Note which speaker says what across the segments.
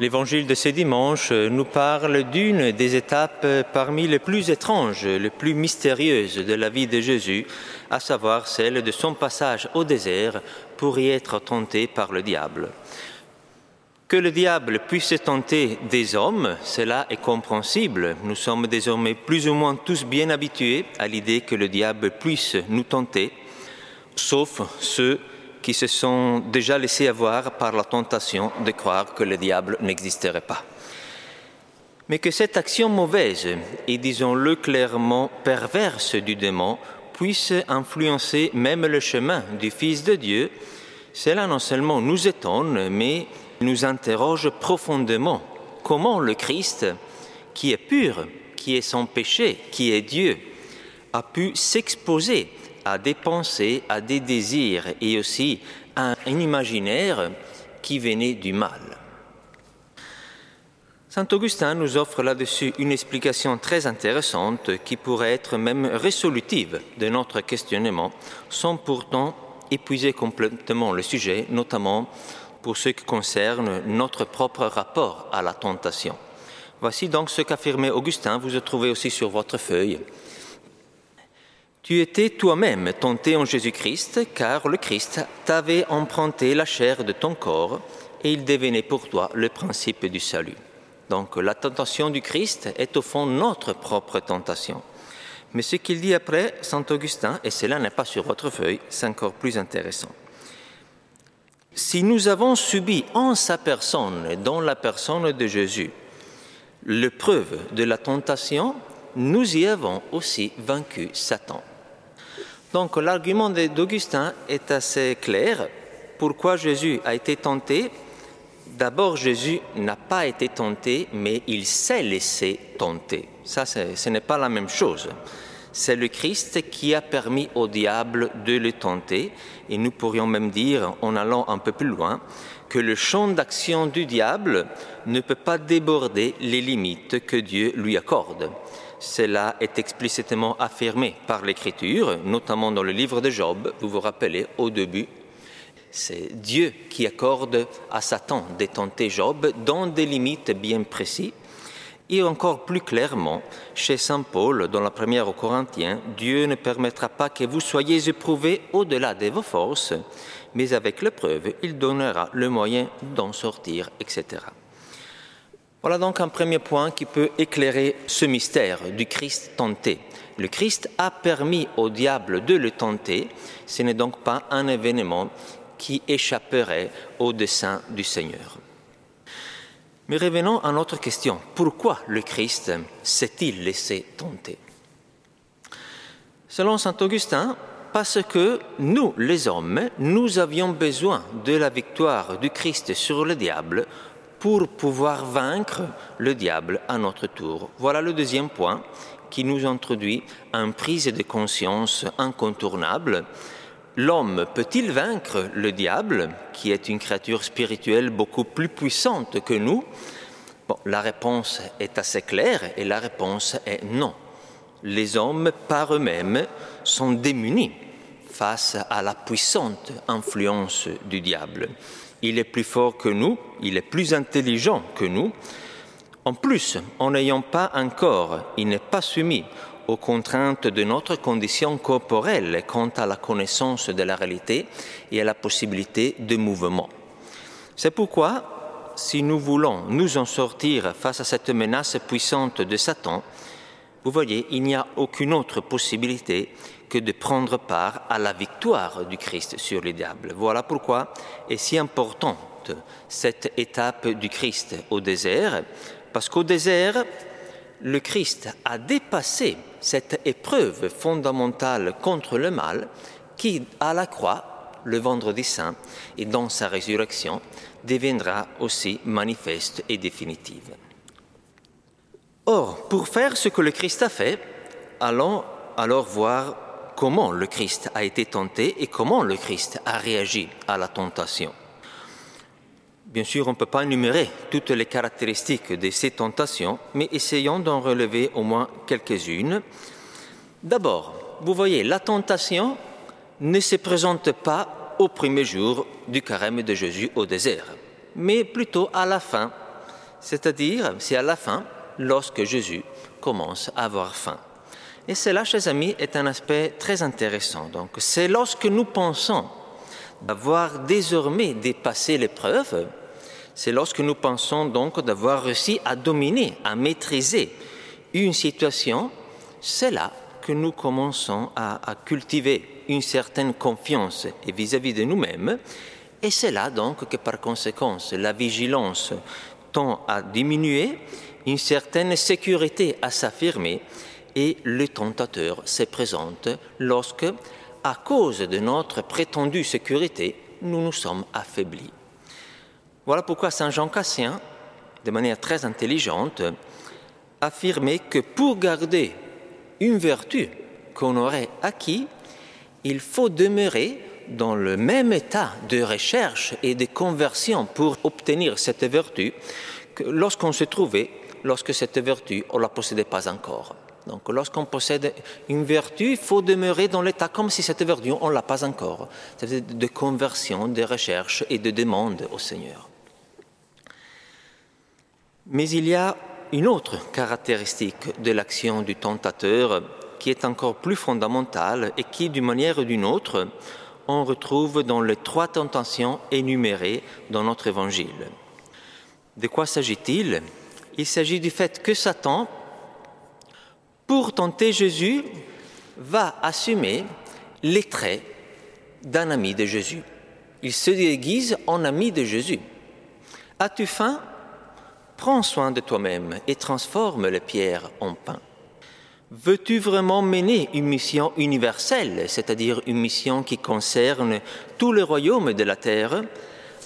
Speaker 1: L'évangile de ce dimanche nous parle d'une des étapes parmi les plus étranges, les plus mystérieuses de la vie de Jésus, à savoir celle de son passage au désert pour y être tenté par le diable. Que le diable puisse tenter des hommes, cela est compréhensible. Nous sommes désormais plus ou moins tous bien habitués à l'idée que le diable puisse nous tenter, sauf ceux qui se sont déjà laissés avoir par la tentation de croire que le diable n'existerait pas. Mais que cette action mauvaise et disons-le clairement perverse du démon puisse influencer même le chemin du Fils de Dieu, cela non seulement nous étonne, mais nous interroge profondément comment le Christ, qui est pur, qui est sans péché, qui est Dieu, a pu s'exposer à des pensées, à des désirs et aussi à un imaginaire qui venait du mal. Saint Augustin nous offre là-dessus une explication très intéressante qui pourrait être même résolutive de notre questionnement sans pourtant épuiser complètement le sujet, notamment pour ce qui concerne notre propre rapport à la tentation. Voici donc ce qu'affirmait Augustin, vous le trouvez aussi sur votre feuille. Tu étais toi-même tenté en Jésus-Christ, car le Christ t'avait emprunté la chair de ton corps, et il devenait pour toi le principe du salut. Donc la tentation du Christ est au fond notre propre tentation. Mais ce qu'il dit après, Saint Augustin, et cela n'est pas sur votre feuille, c'est encore plus intéressant. Si nous avons subi en sa personne, dans la personne de Jésus, l'épreuve de la tentation, nous y avons aussi vaincu Satan. Donc l'argument d'Augustin est assez clair. Pourquoi Jésus a été tenté? D'abord, Jésus n'a pas été tenté, mais il s'est laissé tenter. Ça, ce n'est pas la même chose. C'est le Christ qui a permis au diable de le tenter, et nous pourrions même dire, en allant un peu plus loin, que le champ d'action du diable ne peut pas déborder les limites que Dieu lui accorde. Cela est explicitement affirmé par l'Écriture, notamment dans le livre de Job. Vous vous rappelez au début, c'est Dieu qui accorde à Satan de tenter Job dans des limites bien précises. Et encore plus clairement, chez Saint Paul, dans la première aux Corinthiens, Dieu ne permettra pas que vous soyez éprouvés au-delà de vos forces, mais avec l'épreuve, il donnera le moyen d'en sortir, etc. Voilà donc un premier point qui peut éclairer ce mystère du Christ tenté. Le Christ a permis au diable de le tenter, ce n'est donc pas un événement qui échapperait au dessein du Seigneur. Mais revenons à notre question. Pourquoi le Christ s'est-il laissé tenter? Selon Saint Augustin, parce que nous, les hommes, nous avions besoin de la victoire du Christ sur le diable pour pouvoir vaincre le diable à notre tour. Voilà le deuxième point qui nous introduit à une prise de conscience incontournable. L'homme peut-il vaincre le diable, qui est une créature spirituelle beaucoup plus puissante que nous? La réponse est assez claire et la réponse est non. Les hommes par eux-mêmes sont démunis face à la puissante influence du diable il est plus fort que nous, il est plus intelligent que nous. En plus, en n'ayant pas un corps, il n'est pas soumis aux contraintes de notre condition corporelle quant à la connaissance de la réalité et à la possibilité de mouvement. C'est pourquoi, si nous voulons nous en sortir face à cette menace puissante de Satan, vous voyez, il n'y a aucune autre possibilité que de prendre part à la victoire du Christ sur les diables. Voilà pourquoi est si importante cette étape du Christ au désert, parce qu'au désert, le Christ a dépassé cette épreuve fondamentale contre le mal qui, à la croix, le vendredi saint et dans sa résurrection, deviendra aussi manifeste et définitive. Or, pour faire ce que le Christ a fait, allons alors voir comment le Christ a été tenté et comment le Christ a réagi à la tentation. Bien sûr, on ne peut pas énumérer toutes les caractéristiques de ces tentations, mais essayons d'en relever au moins quelques-unes. D'abord, vous voyez, la tentation ne se présente pas au premier jour du carême de Jésus au désert, mais plutôt à la fin, c'est-à-dire c'est à la fin, lorsque Jésus commence à avoir faim. Et cela, chers amis, est un aspect très intéressant. Donc, c'est lorsque nous pensons d'avoir désormais dépassé l'épreuve, c'est lorsque nous pensons donc d'avoir réussi à dominer, à maîtriser une situation, c'est là que nous commençons à, cultiver une certaine confiance vis-à-vis de nous-mêmes, et c'est là donc que par conséquent la vigilance tend à diminuer, une certaine sécurité à s'affirmer, et le tentateur se présente lorsque, à cause de notre prétendue sécurité, nous nous sommes affaiblis. Voilà pourquoi Saint Jean Cassien, de manière très intelligente, affirmait que pour garder une vertu qu'on aurait acquis, il faut demeurer dans le même état de recherche et de conversion pour obtenir cette vertu que lorsqu'on se trouvait, lorsque cette vertu, on ne la possédait pas encore. Donc lorsqu'on possède une vertu, il faut demeurer dans l'état comme si cette vertu, on ne l'a pas encore. C'est de conversion, de recherche et de demande au Seigneur. Mais il y a une autre caractéristique de l'action du tentateur qui est encore plus fondamentale et qui, d'une manière ou d'une autre, on retrouve dans les trois tentations énumérées dans notre évangile. De quoi s'agit-il? Il s'agit du fait que Satan, pour tenter Jésus, va assumer les traits d'un ami de Jésus. Il se déguise en ami de Jésus. As-tu faim? Prends soin de toi-même et transforme les pierres en pain. Veux-tu vraiment mener une mission universelle, c'est-à-dire une mission qui concerne tous les royaumes de la terre?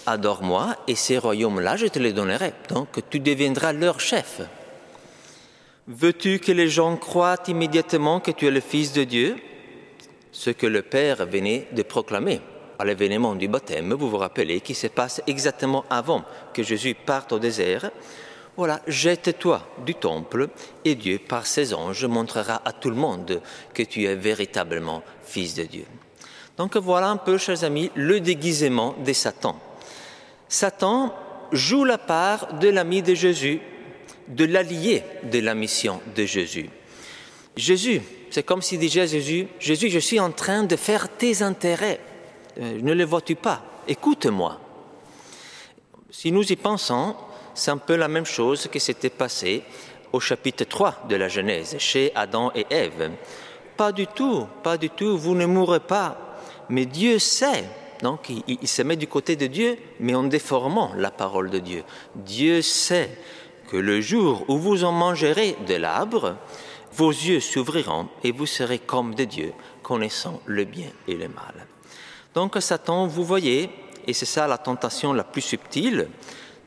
Speaker 1: Adore-moi et ces royaumes-là, je te les donnerai. Donc tu deviendras leur chef. Veux-tu que les gens croient immédiatement que tu es le Fils de Dieu? Ce que le Père venait de proclamer à l'événement du baptême, vous vous rappelez, qui se passe exactement avant que Jésus parte au désert. Voilà, jette-toi du temple et Dieu, par ses anges, montrera à tout le monde que tu es véritablement fils de Dieu. Donc voilà un peu, chers amis, le déguisement de Satan. Satan joue la part de l'ami de Jésus, de l'allié de la mission de Jésus. Jésus, c'est comme s'il disait Jésus, Jésus, je suis en train de faire tes intérêts. Euh, ne le vois-tu pas? Écoute-moi. Si nous y pensons, c'est un peu la même chose qui s'était passé au chapitre 3 de la Genèse, chez Adam et Ève. Pas du tout, pas du tout, vous ne mourrez pas. Mais Dieu sait, donc il, se met du côté de Dieu, mais en déformant la parole de Dieu. Dieu sait que le jour où vous en mangerez de l'arbre, vos yeux s'ouvriront et vous serez comme des dieux, connaissant le bien et le mal. Donc Satan, vous voyez, et c'est ça la tentation la plus subtile,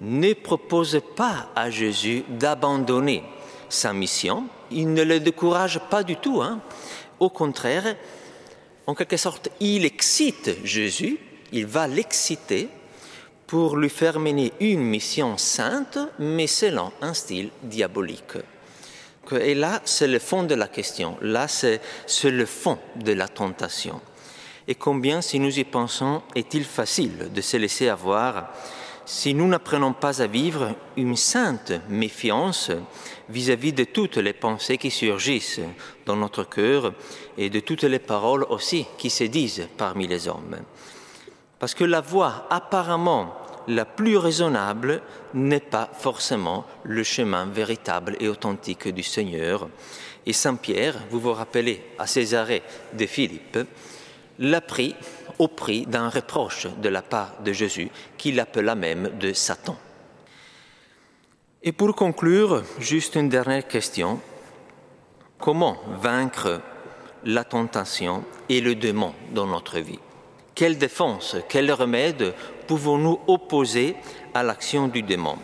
Speaker 1: ne propose pas à Jésus d'abandonner sa mission. Il ne le décourage pas du tout. Hein. Au contraire, en quelque sorte, il excite Jésus, il va l'exciter pour lui faire mener une mission sainte, mais selon un style diabolique. Et là, c'est le fond de la question, là, c'est le fond de la tentation. Et combien, si nous y pensons, est-il facile de se laisser avoir si nous n'apprenons pas à vivre une sainte méfiance vis-à-vis de toutes les pensées qui surgissent dans notre cœur et de toutes les paroles aussi qui se disent parmi les hommes? Parce que la voie apparemment la plus raisonnable n'est pas forcément le chemin véritable et authentique du Seigneur. Et Saint Pierre, vous vous rappelez à Césarée de Philippe, l'a pris au prix d'un reproche de la part de Jésus, qu'il appela même de Satan. Et pour conclure, juste une dernière question. Comment vaincre la tentation et le démon dans notre vie? Quelle défense, quel remède pouvons-nous opposer à l'action du démon?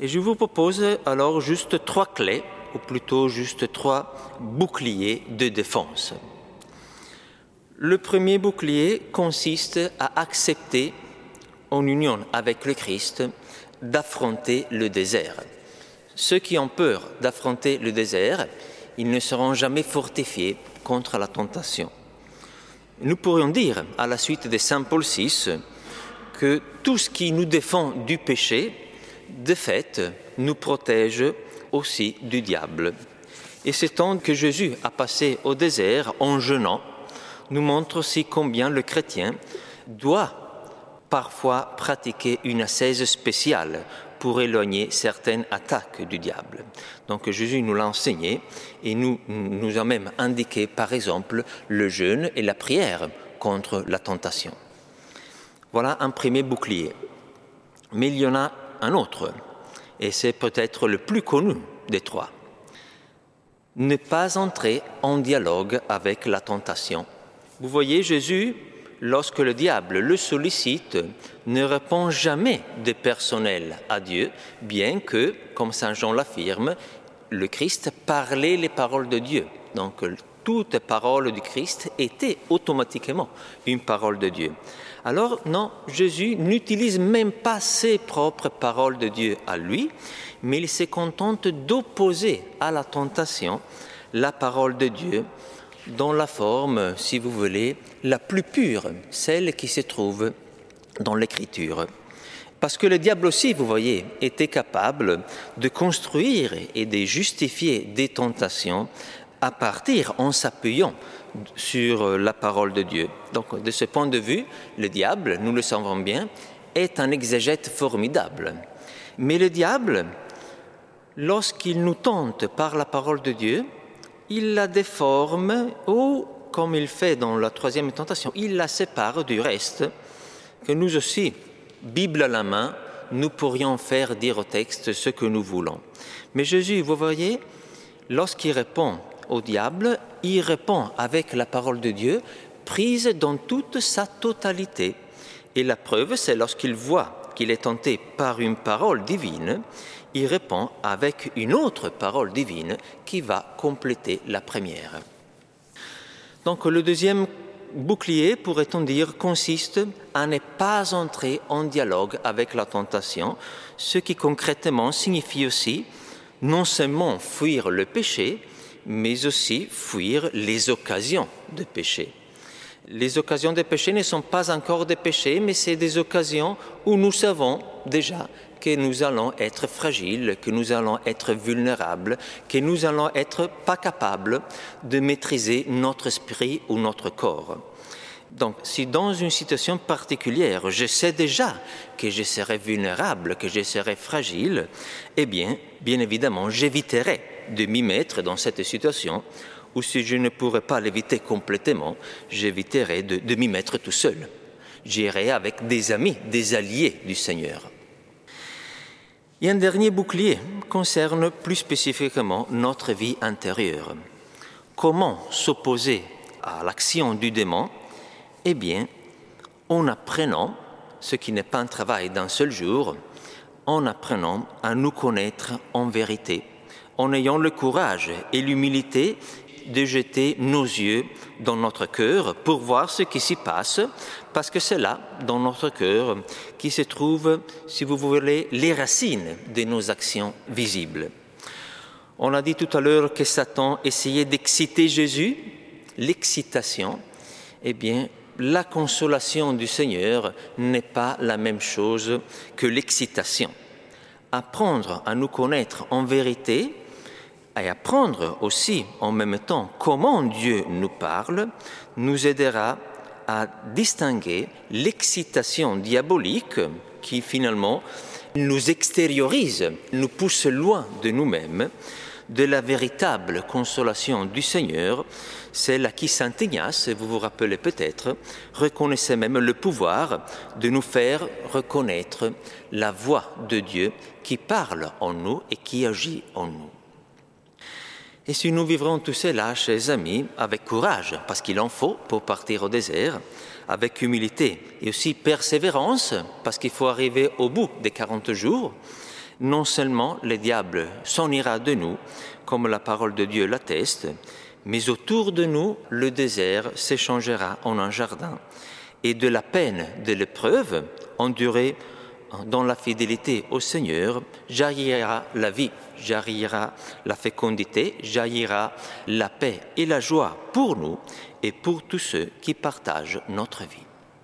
Speaker 1: Et je vous propose alors juste trois clés, ou plutôt juste trois boucliers de défense. Le premier bouclier consiste à accepter, en union avec le Christ, d'affronter le désert. Ceux qui ont peur d'affronter le désert, ils ne seront jamais fortifiés contre la tentation. Nous pourrions dire, à la suite de Saint Paul VI, que tout ce qui nous défend du péché de fait, nous protège aussi du diable. Et ce temps que Jésus a passé au désert en jeûnant nous montre aussi combien le chrétien doit parfois pratiquer une ascèse spéciale pour éloigner certaines attaques du diable. Donc Jésus nous l'a enseigné et nous, nous a même indiqué par exemple le jeûne et la prière contre la tentation. Voilà un premier bouclier. Mais il y en a un autre, et c'est peut-être le plus connu des trois. Ne pas entrer en dialogue avec la tentation. Vous voyez, Jésus lorsque le diable le sollicite, ne répond jamais de personnel à Dieu, bien que, comme Saint Jean l'affirme, le Christ parlait les paroles de Dieu. Donc toute parole du Christ était automatiquement une parole de Dieu. Alors non, Jésus n'utilise même pas ses propres paroles de Dieu à lui, mais il se contente d'opposer à la tentation la parole de Dieu dans la forme, si vous voulez, la plus pure, celle qui se trouve dans l'Écriture. Parce que le diable aussi, vous voyez, était capable de construire et de justifier des tentations à partir en s'appuyant sur la parole de Dieu. Donc de ce point de vue, le diable, nous le savons bien, est un exégète formidable. Mais le diable, lorsqu'il nous tente par la parole de Dieu, il la déforme ou, comme il fait dans la troisième tentation, il la sépare du reste, que nous aussi, Bible à la main, nous pourrions faire dire au texte ce que nous voulons. Mais Jésus, vous voyez, lorsqu'il répond au diable, il répond avec la parole de Dieu, prise dans toute sa totalité. Et la preuve, c'est lorsqu'il voit qu'il est tenté par une parole divine, il répond avec une autre parole divine qui va compléter la première. Donc le deuxième bouclier, pourrait-on dire, consiste à ne pas entrer en dialogue avec la tentation, ce qui concrètement signifie aussi non seulement fuir le péché, mais aussi fuir les occasions de péché. Les occasions de péché ne sont pas encore des péchés, mais c'est des occasions où nous savons déjà que nous allons être fragiles, que nous allons être vulnérables, que nous allons être pas capables de maîtriser notre esprit ou notre corps. Donc, si dans une situation particulière, je sais déjà que je serai vulnérable, que je serai fragile, eh bien, bien évidemment, j'éviterai de m'y mettre dans cette situation, ou si je ne pourrais pas l'éviter complètement, j'éviterai de, m'y mettre tout seul. J'irai avec des amis, des alliés du Seigneur. Et un dernier bouclier concerne plus spécifiquement notre vie intérieure. Comment s'opposer à l'action du démon? Eh bien, en apprenant, ce qui n'est pas un travail d'un seul jour, en apprenant à nous connaître en vérité, en ayant le courage et l'humilité de jeter nos yeux dans notre cœur pour voir ce qui s'y passe, parce que c'est là, dans notre cœur, qui se trouvent, si vous voulez, les racines de nos actions visibles. On a dit tout à l'heure que Satan essayait d'exciter Jésus, l'excitation, eh bien, la consolation du Seigneur n'est pas la même chose que l'excitation. Apprendre à nous connaître en vérité, et apprendre aussi en même temps comment Dieu nous parle nous aidera à distinguer l'excitation diabolique qui finalement nous extériorise, nous pousse loin de nous-mêmes, de la véritable consolation du Seigneur, celle à qui Saint Ignace, vous vous rappelez peut-être, reconnaissait même le pouvoir de nous faire reconnaître la voix de Dieu qui parle en nous et qui agit en nous. Et si nous vivrons tous cela, chers amis, avec courage, parce qu'il en faut pour partir au désert, avec humilité et aussi persévérance, parce qu'il faut arriver au bout des 40 jours, non seulement le diable s'en ira de nous, comme la parole de Dieu l'atteste, mais autour de nous, le désert s'échangera en un jardin. Et de la peine de l'épreuve, endurée dans la fidélité au Seigneur, jaillira la vie, jaillira la fécondité, jaillira la paix et la joie pour nous et pour tous ceux qui partagent notre vie.